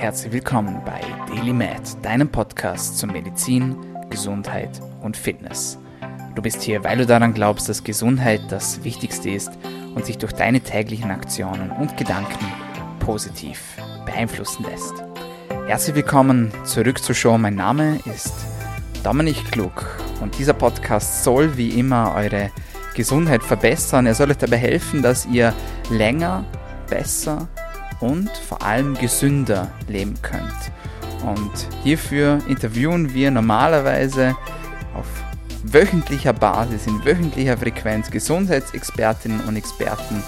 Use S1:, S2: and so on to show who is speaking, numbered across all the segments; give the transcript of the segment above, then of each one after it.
S1: Herzlich willkommen bei Daily Med, deinem Podcast zu Medizin, Gesundheit und Fitness. Du bist hier, weil du daran glaubst, dass Gesundheit das Wichtigste ist und sich durch deine täglichen Aktionen und Gedanken positiv beeinflussen lässt. Herzlich willkommen zurück zur Show. Mein Name ist Dominik Klug und dieser Podcast soll wie immer eure Gesundheit verbessern. Er soll euch dabei helfen, dass ihr länger, besser und vor allem gesünder leben könnt. Und hierfür interviewen wir normalerweise auf wöchentlicher Basis, in wöchentlicher Frequenz Gesundheitsexpertinnen und Experten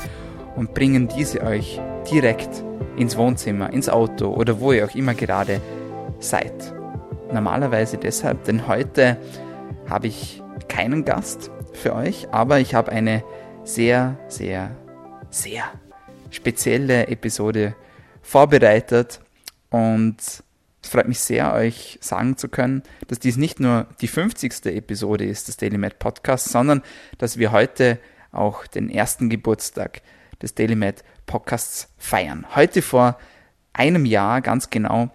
S1: und bringen diese euch direkt ins Wohnzimmer, ins Auto oder wo ihr auch immer gerade seid. Normalerweise deshalb, denn heute habe ich keinen Gast für euch, aber ich habe eine sehr, sehr, sehr spezielle Episode vorbereitet und es freut mich sehr, euch sagen zu können, dass dies nicht nur die 50. Episode ist des Daily Med Podcasts, sondern dass wir heute auch den ersten Geburtstag des Daily Med Podcasts feiern. Heute vor einem Jahr, ganz genau,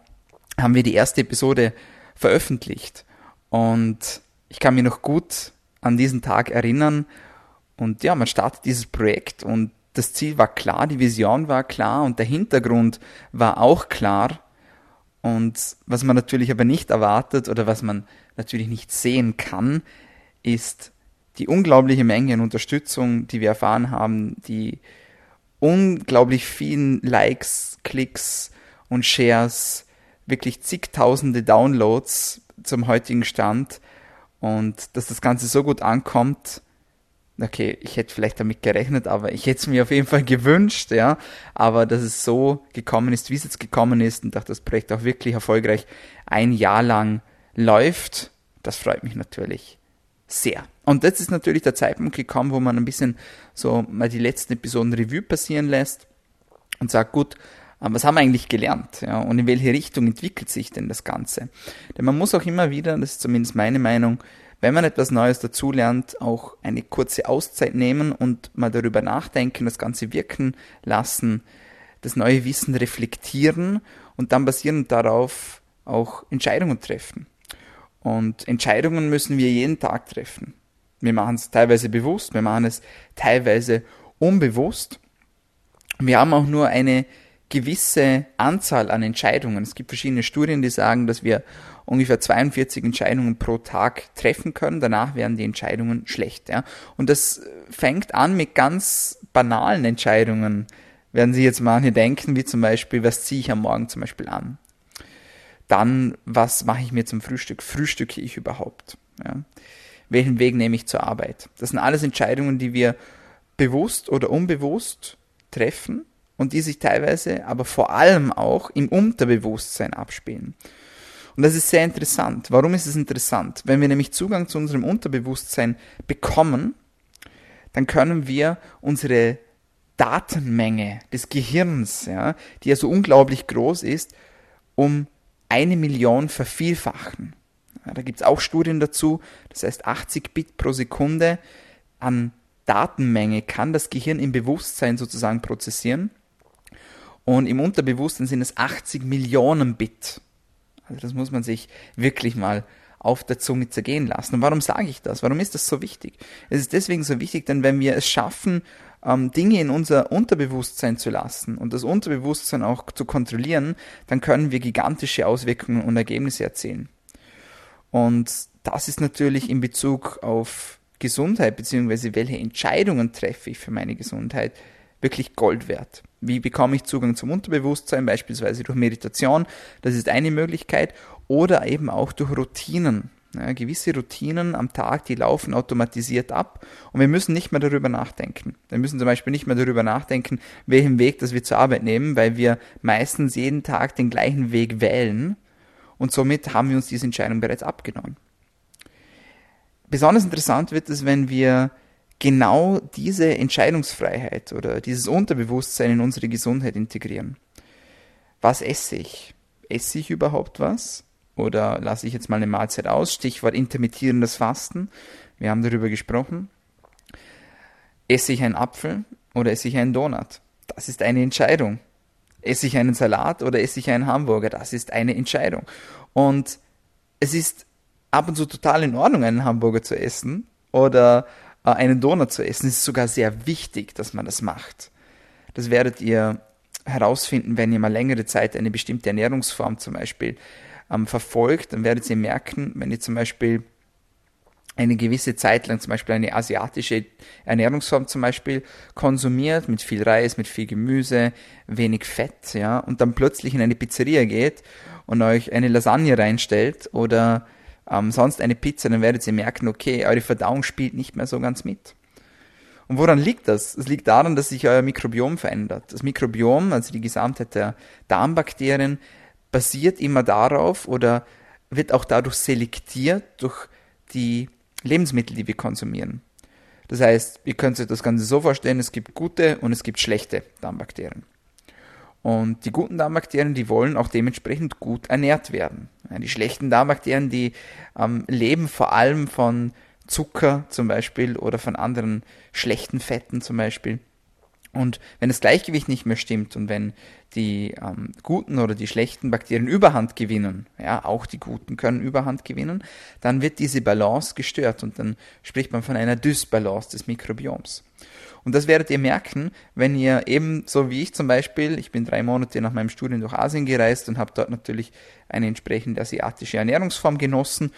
S1: haben wir die erste Episode veröffentlicht und ich kann mich noch gut an diesen Tag erinnern und ja, man startet dieses Projekt und das Ziel war klar, die Vision war klar und der Hintergrund war auch klar. Und was man natürlich aber nicht erwartet oder was man natürlich nicht sehen kann, ist die unglaubliche Menge an Unterstützung, die wir erfahren haben, die unglaublich vielen Likes, Klicks und Shares, wirklich zigtausende Downloads zum heutigen Stand und dass das Ganze so gut ankommt, okay, ich hätte vielleicht damit gerechnet, aber ich hätte es mir auf jeden Fall gewünscht, ja. Aber dass es so gekommen ist, wie es jetzt gekommen ist und dass das Projekt auch wirklich erfolgreich ein Jahr lang läuft, das freut mich natürlich sehr. Und jetzt ist natürlich der Zeitpunkt gekommen, wo man ein bisschen so mal die letzten Episoden Revue passieren lässt und sagt, gut, was haben wir eigentlich gelernt? Ja, und in welche Richtung entwickelt sich denn das Ganze? Denn man muss auch immer wieder, das ist zumindest meine Meinung, wenn man etwas Neues dazulernt, auch eine kurze Auszeit nehmen und mal darüber nachdenken, das Ganze wirken lassen, das neue Wissen reflektieren und dann basierend darauf auch Entscheidungen treffen. Und Entscheidungen müssen wir jeden Tag treffen. Wir machen es teilweise bewusst, wir machen es teilweise unbewusst. Wir haben auch nur eine gewisse Anzahl an Entscheidungen. Es gibt verschiedene Studien, die sagen, dass wir ungefähr 42 Entscheidungen pro Tag treffen können. Danach werden die Entscheidungen schlecht. Ja? Und das fängt an mit ganz banalen Entscheidungen, werden Sie jetzt manche denken, wie zum Beispiel, was ziehe ich am Morgen zum Beispiel an? Dann, was mache ich mir zum Frühstück? Frühstücke ich überhaupt? Ja? Welchen Weg nehme ich zur Arbeit? Das sind alles Entscheidungen, die wir bewusst oder unbewusst treffen und die sich teilweise, aber vor allem auch im Unterbewusstsein abspielen. Und das ist sehr interessant. Warum ist es interessant? Wenn wir nämlich Zugang zu unserem Unterbewusstsein bekommen, dann können wir unsere Datenmenge des Gehirns, ja, die ja so unglaublich groß ist, um eine Million vervielfachen. Ja, da gibt es auch Studien dazu, das heißt 80 Bit pro Sekunde an Datenmenge kann das Gehirn im Bewusstsein sozusagen prozessieren. Und im Unterbewusstsein sind es 80 Millionen Bit. Also das muss man sich wirklich mal auf der Zunge zergehen lassen. Und warum sage ich das? Warum ist das so wichtig? Es ist deswegen so wichtig, denn wenn wir es schaffen, ähm, Dinge in unser Unterbewusstsein zu lassen und das Unterbewusstsein auch zu kontrollieren, dann können wir gigantische Auswirkungen und Ergebnisse erzielen. Und das ist natürlich in Bezug auf Gesundheit, beziehungsweise welche Entscheidungen treffe ich für meine Gesundheit, wirklich Gold wert. Wie bekomme ich Zugang zum Unterbewusstsein, beispielsweise durch Meditation, das ist eine Möglichkeit, oder eben auch durch Routinen. Ja, gewisse Routinen am Tag, die laufen automatisiert ab und wir müssen nicht mehr darüber nachdenken. Wir müssen zum Beispiel nicht mehr darüber nachdenken, welchen Weg das wir zur Arbeit nehmen, weil wir meistens jeden Tag den gleichen Weg wählen und somit haben wir uns diese Entscheidung bereits abgenommen. Besonders interessant wird es, wenn wir genau diese Entscheidungsfreiheit oder dieses Unterbewusstsein in unsere Gesundheit integrieren. Was esse ich? Esse ich überhaupt was? Oder lasse ich jetzt mal eine Mahlzeit aus? Stichwort intermittierendes Fasten. Wir haben darüber gesprochen. Esse ich einen Apfel oder esse ich einen Donut? Das ist eine Entscheidung. esse ich einen Salat oder esse ich einen Hamburger? Das ist eine Entscheidung. Und es ist ab und zu total in Ordnung, einen Hamburger zu essen oder einen Donut zu essen. Es ist sogar sehr wichtig, dass man das macht. Das werdet ihr herausfinden, wenn ihr mal längere Zeit eine bestimmte Ernährungsform zum Beispiel ähm, verfolgt, dann werdet ihr merken, wenn ihr zum Beispiel eine gewisse Zeit lang zum Beispiel eine asiatische Ernährungsform zum Beispiel konsumiert, mit viel Reis, mit viel Gemüse, wenig Fett, ja, und dann plötzlich in eine Pizzeria geht und euch eine Lasagne reinstellt oder ähm, sonst eine Pizza, dann werdet ihr merken, okay, eure Verdauung spielt nicht mehr so ganz mit. Und woran liegt das? Es liegt daran, dass sich euer Mikrobiom verändert. Das Mikrobiom, also die Gesamtheit der Darmbakterien, basiert immer darauf oder wird auch dadurch selektiert durch die Lebensmittel, die wir konsumieren. Das heißt, ihr könnt euch das Ganze so vorstellen, es gibt gute und es gibt schlechte Darmbakterien. Und die guten Darmbakterien, die wollen auch dementsprechend gut ernährt werden. Die schlechten Darmbakterien, die ähm, leben vor allem von Zucker zum Beispiel oder von anderen schlechten Fetten zum Beispiel. Und wenn das Gleichgewicht nicht mehr stimmt und wenn die ähm, guten oder die schlechten Bakterien Überhand gewinnen, ja, auch die guten können Überhand gewinnen, dann wird diese Balance gestört und dann spricht man von einer Dysbalance des Mikrobioms. Und das werdet ihr merken, wenn ihr eben, so wie ich zum Beispiel, ich bin drei Monate nach meinem Studium durch Asien gereist und habe dort natürlich eine entsprechende asiatische Ernährungsform genossen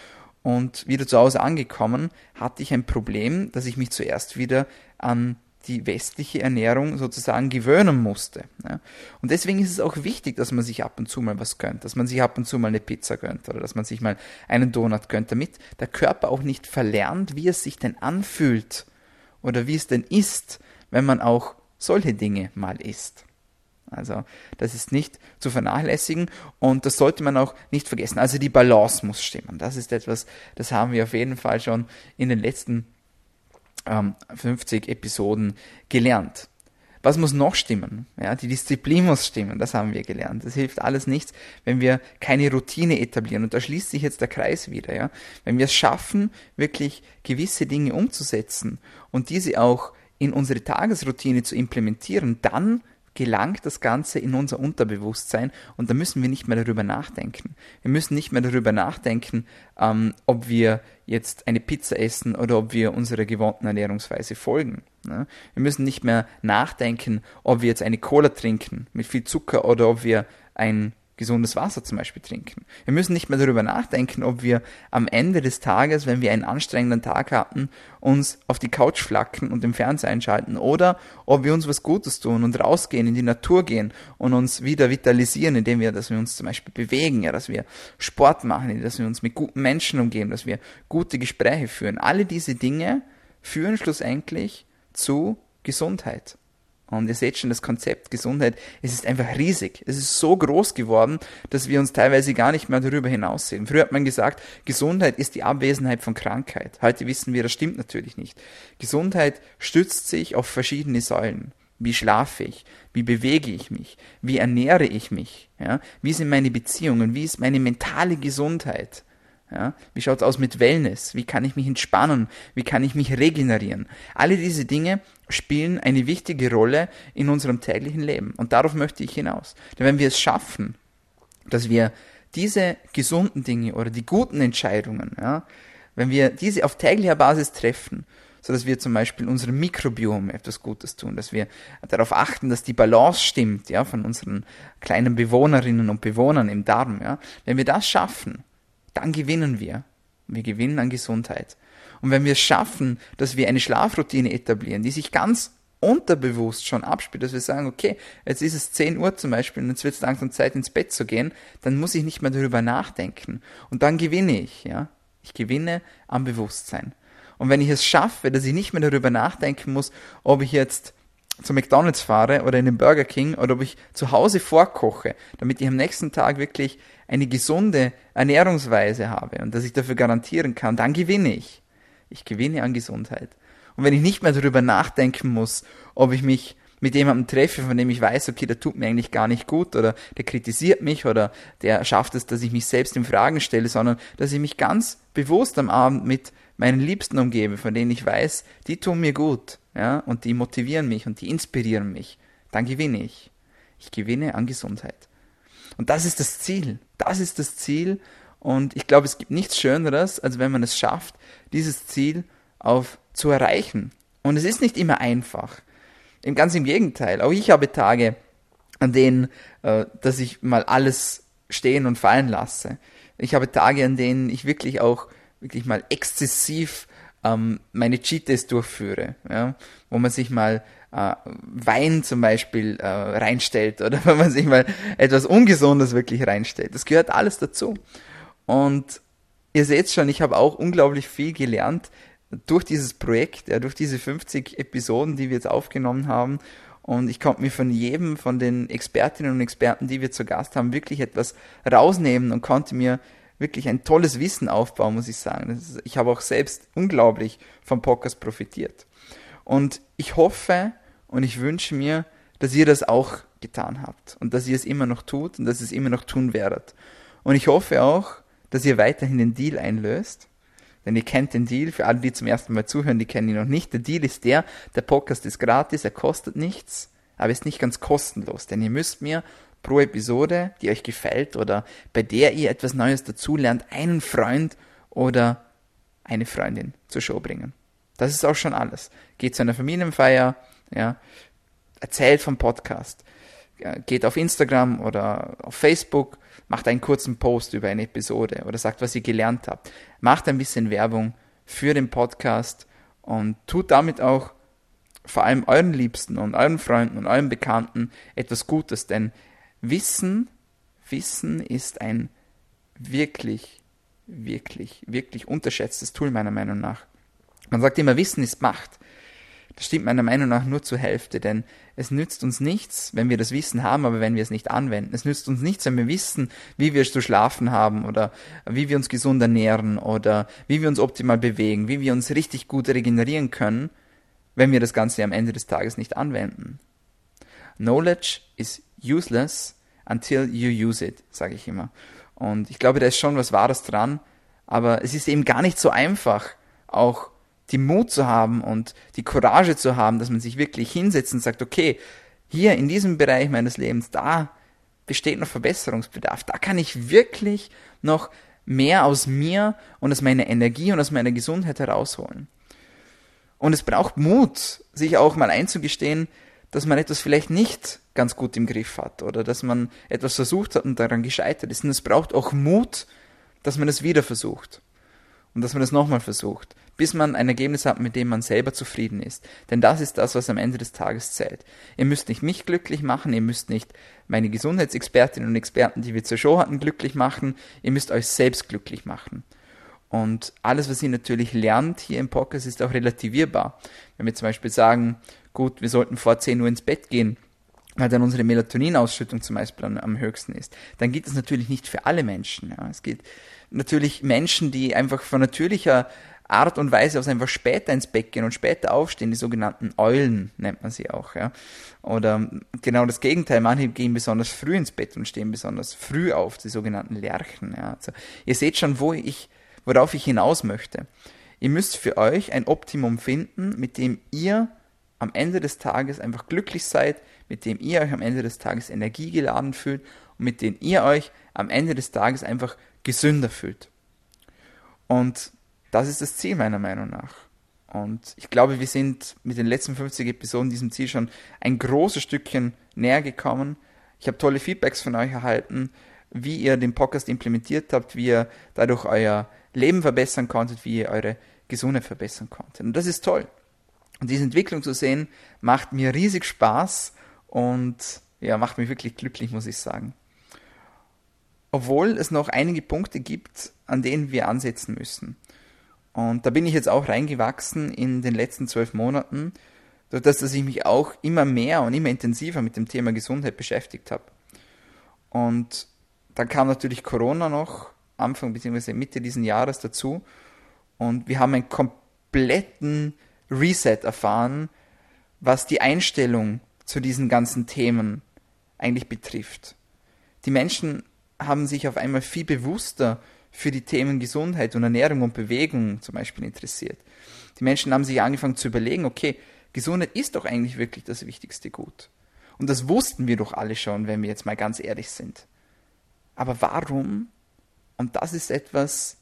S1: und wieder zu Hause angekommen, hatte ich ein Problem, dass ich mich zuerst wieder an die westliche Ernährung sozusagen gewöhnen musste. Ja. Und deswegen ist es auch wichtig, dass man sich ab und zu mal was gönnt, dass man sich ab und zu mal eine Pizza gönnt oder dass man sich mal einen Donut gönnt, damit der Körper auch nicht verlernt, wie es sich denn anfühlt oder wie es denn ist, wenn man auch solche Dinge mal isst. Also das ist nicht zu vernachlässigen und das sollte man auch nicht vergessen. Also die Balance muss stimmen. Das ist etwas, das haben wir auf jeden Fall schon in den letzten ähm, 50 Episoden gelernt. Was muss noch stimmen? Ja, die Disziplin muss stimmen, das haben wir gelernt. Das hilft alles nichts, wenn wir keine Routine etablieren. Und da schließt sich jetzt der Kreis wieder. Ja? Wenn wir es schaffen, wirklich gewisse Dinge umzusetzen und diese auch in unsere Tagesroutine zu implementieren, dann gelangt das Ganze in unser Unterbewusstsein und da müssen wir nicht mehr darüber nachdenken. Wir müssen nicht mehr darüber nachdenken, ähm, ob wir jetzt eine Pizza essen oder ob wir unserer gewohnten Ernährungsweise folgen. Ne? Wir müssen nicht mehr nachdenken, ob wir jetzt eine Cola trinken mit viel Zucker oder ob wir ein gesundes Wasser zum Beispiel trinken. Wir müssen nicht mehr darüber nachdenken, ob wir am Ende des Tages, wenn wir einen anstrengenden Tag hatten, uns auf die Couch flacken und den Fernseher einschalten oder ob wir uns was Gutes tun und rausgehen, in die Natur gehen und uns wieder vitalisieren, indem wir, dass wir uns zum Beispiel bewegen, ja, dass wir Sport machen, dass wir uns mit guten Menschen umgeben, dass wir gute Gespräche führen. Alle diese Dinge führen schlussendlich zu Gesundheit. Und ihr seht schon, das Konzept Gesundheit, es ist einfach riesig. Es ist so groß geworden, dass wir uns teilweise gar nicht mehr darüber hinaussehen. Früher hat man gesagt, Gesundheit ist die Abwesenheit von Krankheit. Heute wissen wir, das stimmt natürlich nicht. Gesundheit stützt sich auf verschiedene Säulen. Wie schlafe ich? Wie bewege ich mich? Wie ernähre ich mich? Ja? Wie sind meine Beziehungen? Wie ist meine mentale Gesundheit? Ja, wie schaut's aus mit Wellness? Wie kann ich mich entspannen? Wie kann ich mich regenerieren? Alle diese Dinge spielen eine wichtige Rolle in unserem täglichen Leben. Und darauf möchte ich hinaus. Denn wenn wir es schaffen, dass wir diese gesunden Dinge oder die guten Entscheidungen, ja, wenn wir diese auf täglicher Basis treffen, so dass wir zum Beispiel unserem Mikrobiom etwas Gutes tun, dass wir darauf achten, dass die Balance stimmt, ja, von unseren kleinen Bewohnerinnen und Bewohnern im Darm, ja. Wenn wir das schaffen, dann gewinnen wir. Wir gewinnen an Gesundheit. Und wenn wir es schaffen, dass wir eine Schlafroutine etablieren, die sich ganz unterbewusst schon abspielt, dass wir sagen, okay, jetzt ist es 10 Uhr zum Beispiel und jetzt wird es langsam Zeit ins Bett zu gehen, dann muss ich nicht mehr darüber nachdenken. Und dann gewinne ich, ja. Ich gewinne am Bewusstsein. Und wenn ich es schaffe, dass ich nicht mehr darüber nachdenken muss, ob ich jetzt zu McDonalds fahre oder in den Burger King oder ob ich zu Hause vorkoche, damit ich am nächsten Tag wirklich eine gesunde Ernährungsweise habe und dass ich dafür garantieren kann, dann gewinne ich. Ich gewinne an Gesundheit. Und wenn ich nicht mehr darüber nachdenken muss, ob ich mich mit jemandem treffe, von dem ich weiß, okay, der tut mir eigentlich gar nicht gut oder der kritisiert mich oder der schafft es, dass ich mich selbst in Fragen stelle, sondern dass ich mich ganz bewusst am Abend mit meinen Liebsten umgebe, von denen ich weiß, die tun mir gut, ja, und die motivieren mich und die inspirieren mich, dann gewinne ich. Ich gewinne an Gesundheit. Und das ist das Ziel. Das ist das Ziel. Und ich glaube, es gibt nichts Schöneres, als wenn man es schafft, dieses Ziel auf zu erreichen. Und es ist nicht immer einfach. Ganz im Gegenteil. Auch ich habe Tage, an denen, äh, dass ich mal alles stehen und fallen lasse. Ich habe Tage, an denen ich wirklich auch wirklich mal exzessiv ähm, meine Cheat-Days durchführe, ja? wo man sich mal äh, Wein zum Beispiel äh, reinstellt oder wenn man sich mal etwas Ungesundes wirklich reinstellt. Das gehört alles dazu. Und ihr seht schon, ich habe auch unglaublich viel gelernt durch dieses Projekt, ja, durch diese 50 Episoden, die wir jetzt aufgenommen haben. Und ich konnte mir von jedem von den Expertinnen und Experten, die wir zu Gast haben, wirklich etwas rausnehmen und konnte mir wirklich ein tolles Wissen aufbauen, muss ich sagen. Ist, ich habe auch selbst unglaublich vom Podcast profitiert. Und ich hoffe und ich wünsche mir, dass ihr das auch getan habt und dass ihr es immer noch tut und dass ihr es immer noch tun werdet. Und ich hoffe auch, dass ihr weiterhin den Deal einlöst. Denn ihr kennt den Deal. Für alle, die zum ersten Mal zuhören, die kennen ihn noch nicht. Der Deal ist der, der Podcast ist gratis, er kostet nichts, aber ist nicht ganz kostenlos. Denn ihr müsst mir pro Episode, die euch gefällt oder bei der ihr etwas Neues dazulernt, einen Freund oder eine Freundin zur Show bringen. Das ist auch schon alles. Geht zu einer Familienfeier, ja, erzählt vom Podcast, geht auf Instagram oder auf Facebook, macht einen kurzen Post über eine Episode oder sagt, was ihr gelernt habt. Macht ein bisschen Werbung für den Podcast und tut damit auch vor allem euren Liebsten und euren Freunden und euren Bekannten etwas Gutes, denn Wissen, Wissen ist ein wirklich, wirklich, wirklich unterschätztes Tool meiner Meinung nach. Man sagt immer, Wissen ist Macht. Das stimmt meiner Meinung nach nur zur Hälfte, denn es nützt uns nichts, wenn wir das Wissen haben, aber wenn wir es nicht anwenden. Es nützt uns nichts, wenn wir wissen, wie wir zu schlafen haben oder wie wir uns gesund ernähren oder wie wir uns optimal bewegen, wie wir uns richtig gut regenerieren können, wenn wir das Ganze am Ende des Tages nicht anwenden. Knowledge is useless until you use it, sage ich immer. Und ich glaube, da ist schon was Wahres dran, aber es ist eben gar nicht so einfach, auch die Mut zu haben und die Courage zu haben, dass man sich wirklich hinsetzt und sagt, okay, hier in diesem Bereich meines Lebens, da besteht noch Verbesserungsbedarf, da kann ich wirklich noch mehr aus mir und aus meiner Energie und aus meiner Gesundheit herausholen. Und es braucht Mut, sich auch mal einzugestehen, dass man etwas vielleicht nicht ganz gut im Griff hat oder dass man etwas versucht hat und daran gescheitert ist. Und es braucht auch Mut, dass man es wieder versucht und dass man es nochmal versucht, bis man ein Ergebnis hat, mit dem man selber zufrieden ist. Denn das ist das, was am Ende des Tages zählt. Ihr müsst nicht mich glücklich machen, ihr müsst nicht meine Gesundheitsexpertinnen und Experten, die wir zur Show hatten, glücklich machen, ihr müsst euch selbst glücklich machen. Und alles, was ihr natürlich lernt hier im Podcast, ist auch relativierbar. Wenn wir zum Beispiel sagen, gut, wir sollten vor 10 Uhr ins Bett gehen, weil dann unsere Melatoninausschüttung zum Beispiel am, am höchsten ist, dann geht das natürlich nicht für alle Menschen. Ja. Es geht natürlich Menschen, die einfach von natürlicher Art und Weise aus einfach später ins Bett gehen und später aufstehen, die sogenannten Eulen nennt man sie auch, ja. Oder genau das Gegenteil, manche gehen besonders früh ins Bett und stehen besonders früh auf, die sogenannten Lerchen, ja. Also, ihr seht schon, wo ich, worauf ich hinaus möchte. Ihr müsst für euch ein Optimum finden, mit dem ihr am Ende des Tages einfach glücklich seid, mit dem ihr euch am Ende des Tages energiegeladen fühlt und mit dem ihr euch am Ende des Tages einfach gesünder fühlt. Und das ist das Ziel meiner Meinung nach. Und ich glaube, wir sind mit den letzten 50 Episoden diesem Ziel schon ein großes Stückchen näher gekommen. Ich habe tolle Feedbacks von euch erhalten, wie ihr den Podcast implementiert habt, wie ihr dadurch euer Leben verbessern konntet, wie ihr eure Gesundheit verbessern konntet. Und das ist toll. Und diese Entwicklung zu sehen, macht mir riesig Spaß und ja, macht mich wirklich glücklich, muss ich sagen. Obwohl es noch einige Punkte gibt, an denen wir ansetzen müssen. Und da bin ich jetzt auch reingewachsen in den letzten zwölf Monaten, durch das, dass ich mich auch immer mehr und immer intensiver mit dem Thema Gesundheit beschäftigt habe. Und dann kam natürlich Corona noch, Anfang bzw. Mitte dieses Jahres dazu. Und wir haben einen kompletten Reset erfahren, was die Einstellung zu diesen ganzen Themen eigentlich betrifft. Die Menschen haben sich auf einmal viel bewusster für die Themen Gesundheit und Ernährung und Bewegung zum Beispiel interessiert. Die Menschen haben sich angefangen zu überlegen, okay, Gesundheit ist doch eigentlich wirklich das wichtigste Gut. Und das wussten wir doch alle schon, wenn wir jetzt mal ganz ehrlich sind. Aber warum, und das ist etwas,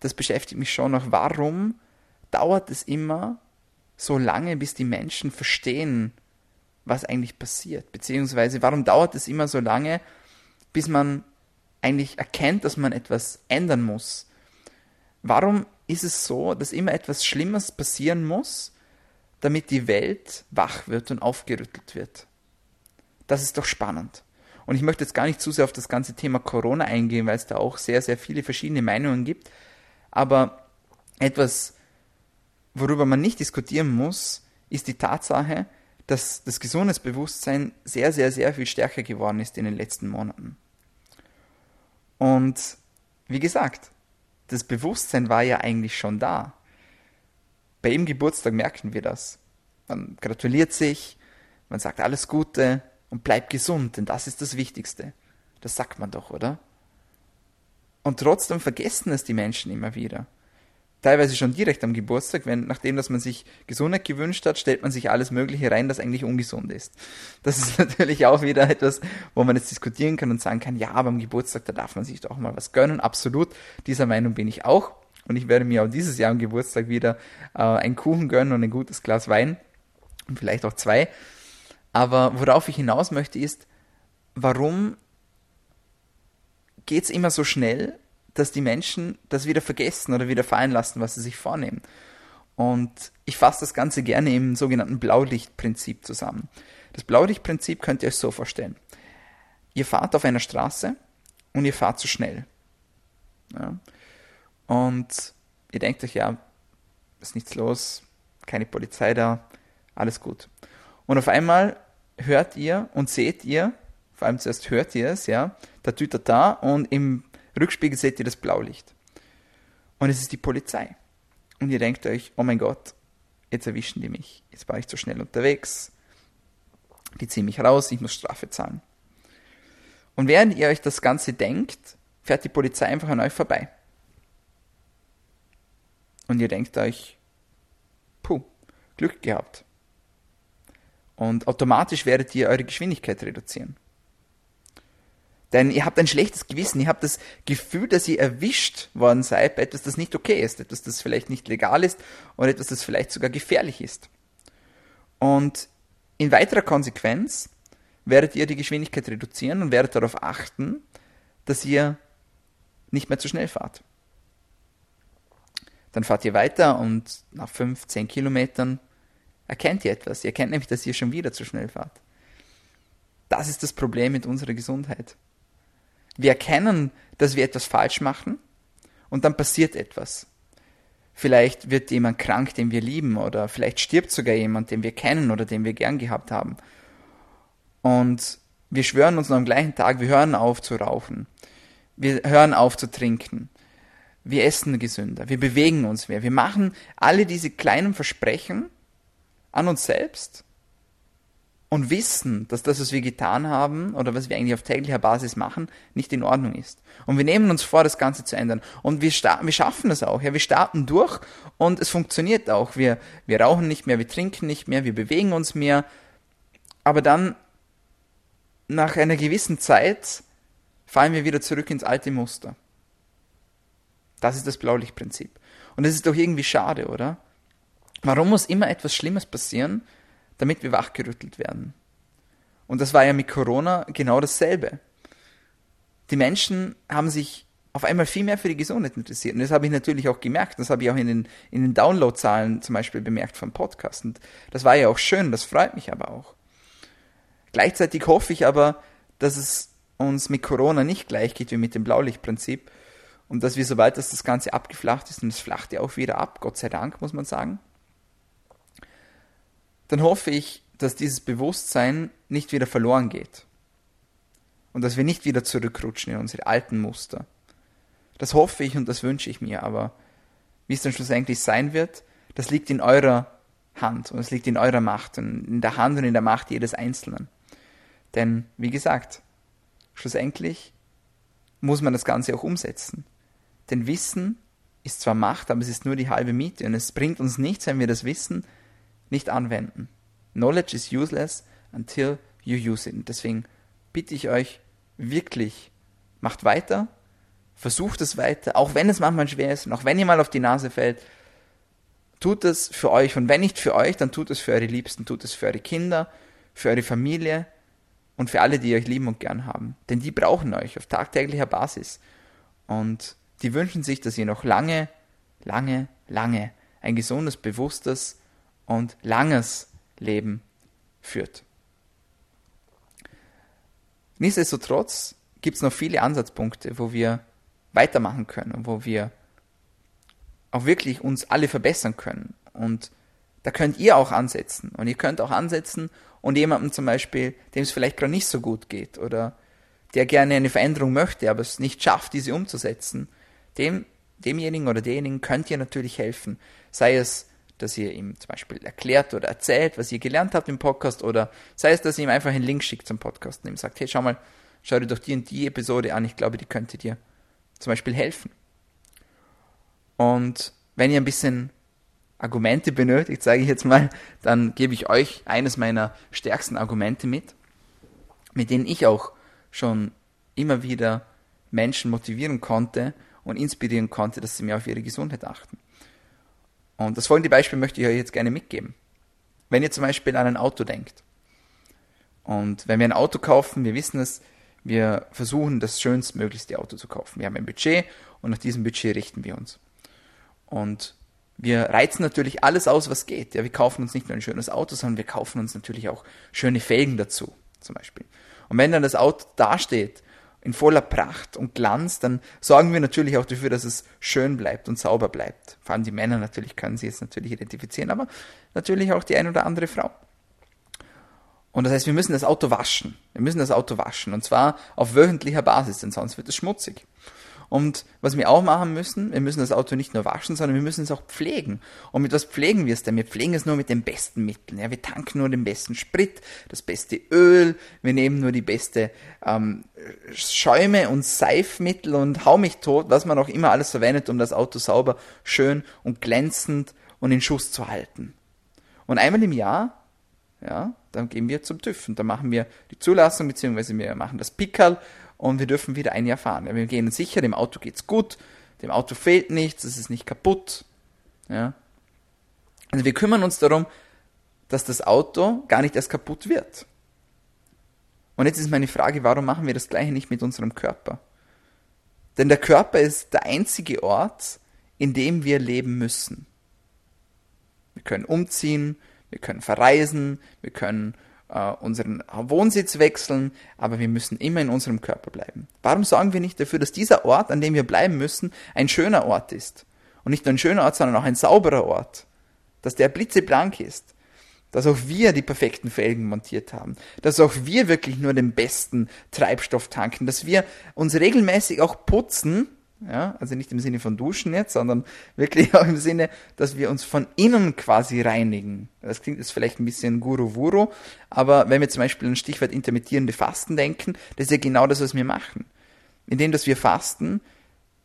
S1: das beschäftigt mich schon noch, warum dauert es immer so lange, bis die Menschen verstehen, was eigentlich passiert? Beziehungsweise warum dauert es immer so lange, bis man eigentlich erkennt, dass man etwas ändern muss? Warum ist es so, dass immer etwas Schlimmes passieren muss, damit die Welt wach wird und aufgerüttelt wird? Das ist doch spannend. Und ich möchte jetzt gar nicht zu sehr auf das ganze Thema Corona eingehen, weil es da auch sehr, sehr viele verschiedene Meinungen gibt. Aber etwas, worüber man nicht diskutieren muss, ist die Tatsache, dass das Gesundheitsbewusstsein sehr, sehr, sehr viel stärker geworden ist in den letzten Monaten. Und wie gesagt, das Bewusstsein war ja eigentlich schon da. Bei jedem Geburtstag merken wir das. Man gratuliert sich, man sagt alles Gute und bleibt gesund, denn das ist das Wichtigste. Das sagt man doch, oder? Und trotzdem vergessen es die Menschen immer wieder teilweise schon direkt am Geburtstag, wenn nachdem dass man sich Gesundheit gewünscht hat, stellt man sich alles Mögliche rein, das eigentlich ungesund ist. Das ist natürlich auch wieder etwas, wo man jetzt diskutieren kann und sagen kann, ja, aber am Geburtstag, da darf man sich doch mal was gönnen. Absolut, dieser Meinung bin ich auch. Und ich werde mir auch dieses Jahr am Geburtstag wieder äh, einen Kuchen gönnen und ein gutes Glas Wein. Und vielleicht auch zwei. Aber worauf ich hinaus möchte ist, warum geht es immer so schnell, dass die Menschen das wieder vergessen oder wieder fallen lassen, was sie sich vornehmen. Und ich fasse das Ganze gerne im sogenannten Blaulichtprinzip zusammen. Das Blaulichtprinzip könnt ihr euch so vorstellen. Ihr fahrt auf einer Straße und ihr fahrt zu schnell. Ja. Und ihr denkt euch, ja, ist nichts los, keine Polizei da, alles gut. Und auf einmal hört ihr und seht ihr, vor allem zuerst hört ihr es, ja, der Tüter da und im Rückspiegel seht ihr das Blaulicht. Und es ist die Polizei. Und ihr denkt euch, oh mein Gott, jetzt erwischen die mich. Jetzt war ich zu schnell unterwegs. Die ziehen mich raus, ich muss Strafe zahlen. Und während ihr euch das Ganze denkt, fährt die Polizei einfach an euch vorbei. Und ihr denkt euch, puh, Glück gehabt. Und automatisch werdet ihr eure Geschwindigkeit reduzieren. Denn ihr habt ein schlechtes Gewissen, ihr habt das Gefühl, dass ihr erwischt worden seid bei etwas, das nicht okay ist, etwas, das vielleicht nicht legal ist oder etwas, das vielleicht sogar gefährlich ist. Und in weiterer Konsequenz werdet ihr die Geschwindigkeit reduzieren und werdet darauf achten, dass ihr nicht mehr zu schnell fahrt. Dann fahrt ihr weiter und nach 5, 10 Kilometern erkennt ihr etwas. Ihr erkennt nämlich, dass ihr schon wieder zu schnell fahrt. Das ist das Problem mit unserer Gesundheit. Wir erkennen, dass wir etwas falsch machen und dann passiert etwas. Vielleicht wird jemand krank, den wir lieben, oder vielleicht stirbt sogar jemand, den wir kennen oder den wir gern gehabt haben. Und wir schwören uns noch am gleichen Tag, wir hören auf zu rauchen. Wir hören auf zu trinken. Wir essen gesünder. Wir bewegen uns mehr. Wir machen alle diese kleinen Versprechen an uns selbst und wissen, dass das, was wir getan haben oder was wir eigentlich auf täglicher Basis machen, nicht in Ordnung ist. Und wir nehmen uns vor, das Ganze zu ändern. Und wir, wir schaffen das auch. Ja, wir starten durch und es funktioniert auch. Wir, wir rauchen nicht mehr, wir trinken nicht mehr, wir bewegen uns mehr. Aber dann, nach einer gewissen Zeit, fallen wir wieder zurück ins alte Muster. Das ist das Blaulichtprinzip. Und das ist doch irgendwie schade, oder? Warum muss immer etwas Schlimmes passieren, damit wir wachgerüttelt werden. Und das war ja mit Corona genau dasselbe. Die Menschen haben sich auf einmal viel mehr für die Gesundheit interessiert. Und das habe ich natürlich auch gemerkt. Das habe ich auch in den, in den Downloadzahlen zum Beispiel bemerkt vom Podcast. Und das war ja auch schön, das freut mich aber auch. Gleichzeitig hoffe ich aber, dass es uns mit Corona nicht gleich geht wie mit dem Blaulichtprinzip und dass wir, sobald das, das Ganze abgeflacht ist, und es flacht ja auch wieder ab, Gott sei Dank, muss man sagen, dann hoffe ich, dass dieses Bewusstsein nicht wieder verloren geht. Und dass wir nicht wieder zurückrutschen in unsere alten Muster. Das hoffe ich und das wünsche ich mir, aber wie es dann schlussendlich sein wird, das liegt in eurer Hand und es liegt in eurer Macht und in der Hand und in der Macht jedes Einzelnen. Denn, wie gesagt, schlussendlich muss man das Ganze auch umsetzen. Denn Wissen ist zwar Macht, aber es ist nur die halbe Miete und es bringt uns nichts, wenn wir das Wissen nicht anwenden. Knowledge is useless until you use it. Deswegen bitte ich euch wirklich, macht weiter, versucht es weiter, auch wenn es manchmal schwer ist und auch wenn ihr mal auf die Nase fällt, tut es für euch und wenn nicht für euch, dann tut es für eure Liebsten, tut es für eure Kinder, für eure Familie und für alle, die euch lieben und gern haben. Denn die brauchen euch auf tagtäglicher Basis und die wünschen sich, dass ihr noch lange, lange, lange ein gesundes, bewusstes und langes Leben führt. Nichtsdestotrotz gibt es noch viele Ansatzpunkte, wo wir weitermachen können und wo wir auch wirklich uns alle verbessern können. Und da könnt ihr auch ansetzen. Und ihr könnt auch ansetzen und jemandem zum Beispiel, dem es vielleicht gerade nicht so gut geht oder der gerne eine Veränderung möchte, aber es nicht schafft, diese umzusetzen, dem, demjenigen oder derjenigen könnt ihr natürlich helfen. Sei es, dass ihr ihm zum Beispiel erklärt oder erzählt, was ihr gelernt habt im Podcast, oder sei es, dass ihr ihm einfach einen Link schickt zum Podcast und ihm sagt, hey, schau mal, schau dir doch die und die Episode an, ich glaube, die könnte dir zum Beispiel helfen. Und wenn ihr ein bisschen Argumente benötigt, sage ich jetzt mal, dann gebe ich euch eines meiner stärksten Argumente mit, mit denen ich auch schon immer wieder Menschen motivieren konnte und inspirieren konnte, dass sie mehr auf ihre Gesundheit achten. Und das folgende Beispiel möchte ich euch jetzt gerne mitgeben. Wenn ihr zum Beispiel an ein Auto denkt und wenn wir ein Auto kaufen, wir wissen es, wir versuchen das schönstmöglichste Auto zu kaufen. Wir haben ein Budget und nach diesem Budget richten wir uns. Und wir reizen natürlich alles aus, was geht. Ja, wir kaufen uns nicht nur ein schönes Auto, sondern wir kaufen uns natürlich auch schöne Felgen dazu, zum Beispiel. Und wenn dann das Auto dasteht, in voller Pracht und Glanz, dann sorgen wir natürlich auch dafür, dass es schön bleibt und sauber bleibt. Vor allem die Männer natürlich können sie jetzt natürlich identifizieren, aber natürlich auch die ein oder andere Frau. Und das heißt, wir müssen das Auto waschen. Wir müssen das Auto waschen. Und zwar auf wöchentlicher Basis, denn sonst wird es schmutzig. Und was wir auch machen müssen, wir müssen das Auto nicht nur waschen, sondern wir müssen es auch pflegen. Und mit was pflegen wir es denn? Wir pflegen es nur mit den besten Mitteln. Ja, wir tanken nur den besten Sprit, das beste Öl, wir nehmen nur die beste ähm, Schäume und Seifmittel und hau mich tot, was man auch immer alles verwendet, um das Auto sauber, schön und glänzend und in Schuss zu halten. Und einmal im Jahr, ja, dann gehen wir zum TÜV und dann machen wir die Zulassung, beziehungsweise wir machen das Pickerl und wir dürfen wieder ein Jahr fahren. Wir gehen sicher, dem Auto geht's gut, dem Auto fehlt nichts, es ist nicht kaputt. Ja. Also wir kümmern uns darum, dass das Auto gar nicht erst kaputt wird. Und jetzt ist meine Frage, warum machen wir das gleiche nicht mit unserem Körper? Denn der Körper ist der einzige Ort, in dem wir leben müssen. Wir können umziehen, wir können verreisen, wir können äh, unseren Wohnsitz wechseln, aber wir müssen immer in unserem Körper bleiben. Warum sorgen wir nicht dafür, dass dieser Ort, an dem wir bleiben müssen, ein schöner Ort ist? Und nicht nur ein schöner Ort, sondern auch ein sauberer Ort. Dass der blitzeblank ist. Dass auch wir die perfekten Felgen montiert haben. Dass auch wir wirklich nur den besten Treibstoff tanken. Dass wir uns regelmäßig auch putzen ja, also nicht im Sinne von Duschen jetzt, sondern wirklich auch im Sinne, dass wir uns von innen quasi reinigen. Das klingt jetzt vielleicht ein bisschen Guru-Wuru, aber wenn wir zum Beispiel an Stichwort intermittierende Fasten denken, das ist ja genau das, was wir machen. Indem, dass wir fasten,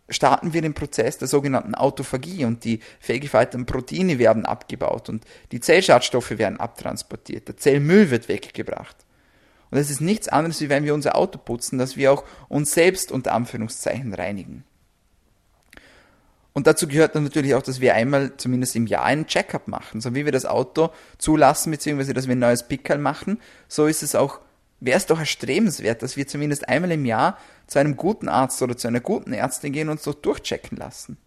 S1: starten wir den Prozess der sogenannten Autophagie und die fehlgefalteten Proteine werden abgebaut und die Zellschadstoffe werden abtransportiert, der Zellmüll wird weggebracht. Und das ist nichts anderes, wie wenn wir unser Auto putzen, dass wir auch uns selbst unter Anführungszeichen reinigen. Und dazu gehört dann natürlich auch, dass wir einmal zumindest im Jahr einen Checkup machen. So wie wir das Auto zulassen, beziehungsweise dass wir ein neues Pickerl machen, so ist es auch, wäre es doch erstrebenswert, dass wir zumindest einmal im Jahr zu einem guten Arzt oder zu einer guten Ärztin gehen und uns so durchchecken lassen.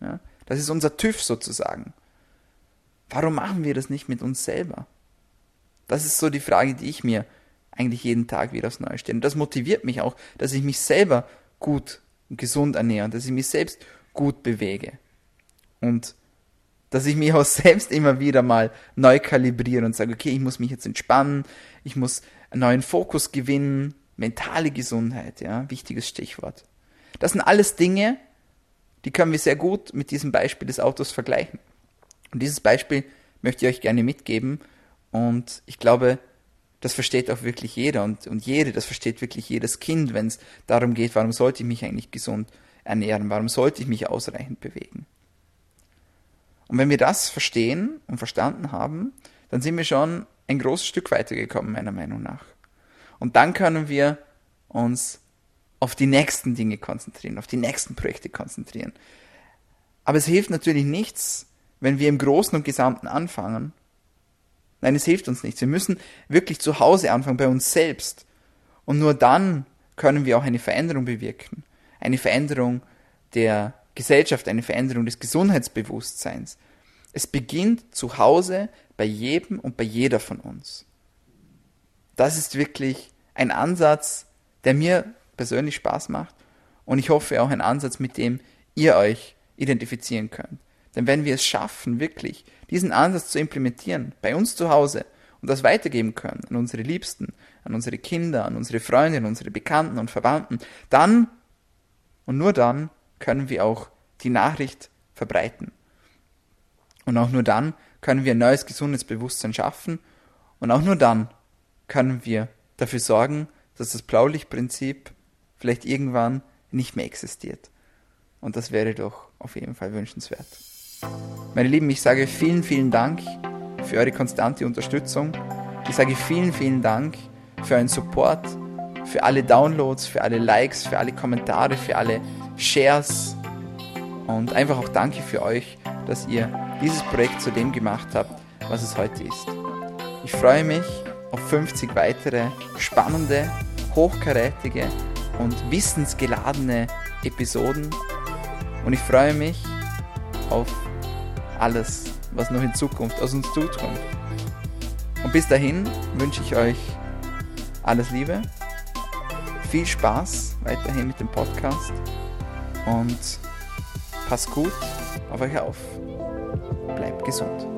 S1: Ja? Das ist unser TÜV sozusagen. Warum machen wir das nicht mit uns selber? Das ist so die Frage, die ich mir eigentlich jeden Tag wieder aufs Neue stelle. Und das motiviert mich auch, dass ich mich selber gut und gesund ernähre und dass ich mich selbst gut bewege. Und dass ich mich auch selbst immer wieder mal neu kalibriere und sage, okay, ich muss mich jetzt entspannen, ich muss einen neuen Fokus gewinnen, mentale Gesundheit, ja, wichtiges Stichwort. Das sind alles Dinge, die können wir sehr gut mit diesem Beispiel des Autos vergleichen. Und dieses Beispiel möchte ich euch gerne mitgeben und ich glaube, das versteht auch wirklich jeder und, und jede, das versteht wirklich jedes Kind, wenn es darum geht, warum sollte ich mich eigentlich gesund ernähren? Warum sollte ich mich ausreichend bewegen? Und wenn wir das verstehen und verstanden haben, dann sind wir schon ein großes Stück weitergekommen, meiner Meinung nach. Und dann können wir uns auf die nächsten Dinge konzentrieren, auf die nächsten Projekte konzentrieren. Aber es hilft natürlich nichts, wenn wir im Großen und Gesamten anfangen. Nein, es hilft uns nichts. Wir müssen wirklich zu Hause anfangen, bei uns selbst. Und nur dann können wir auch eine Veränderung bewirken. Eine Veränderung der Gesellschaft, eine Veränderung des Gesundheitsbewusstseins. Es beginnt zu Hause bei jedem und bei jeder von uns. Das ist wirklich ein Ansatz, der mir persönlich Spaß macht und ich hoffe auch ein Ansatz, mit dem ihr euch identifizieren könnt. Denn wenn wir es schaffen, wirklich diesen Ansatz zu implementieren, bei uns zu Hause und das weitergeben können an unsere Liebsten, an unsere Kinder, an unsere Freunde, an unsere Bekannten und Verwandten, dann und nur dann können wir auch die Nachricht verbreiten. Und auch nur dann können wir ein neues gesundes Bewusstsein schaffen und auch nur dann können wir dafür sorgen, dass das Blaulichtprinzip vielleicht irgendwann nicht mehr existiert. Und das wäre doch auf jeden Fall wünschenswert. Meine Lieben, ich sage vielen, vielen Dank für eure konstante Unterstützung. Ich sage vielen, vielen Dank für euren Support, für alle Downloads, für alle Likes, für alle Kommentare, für alle Shares und einfach auch danke für euch, dass ihr dieses Projekt zu dem gemacht habt, was es heute ist. Ich freue mich auf 50 weitere spannende, hochkarätige und wissensgeladene Episoden und ich freue mich auf alles, was noch in Zukunft aus uns zukommt. Und bis dahin wünsche ich euch alles Liebe, viel Spaß weiterhin mit dem Podcast und passt gut auf euch auf. Bleibt gesund.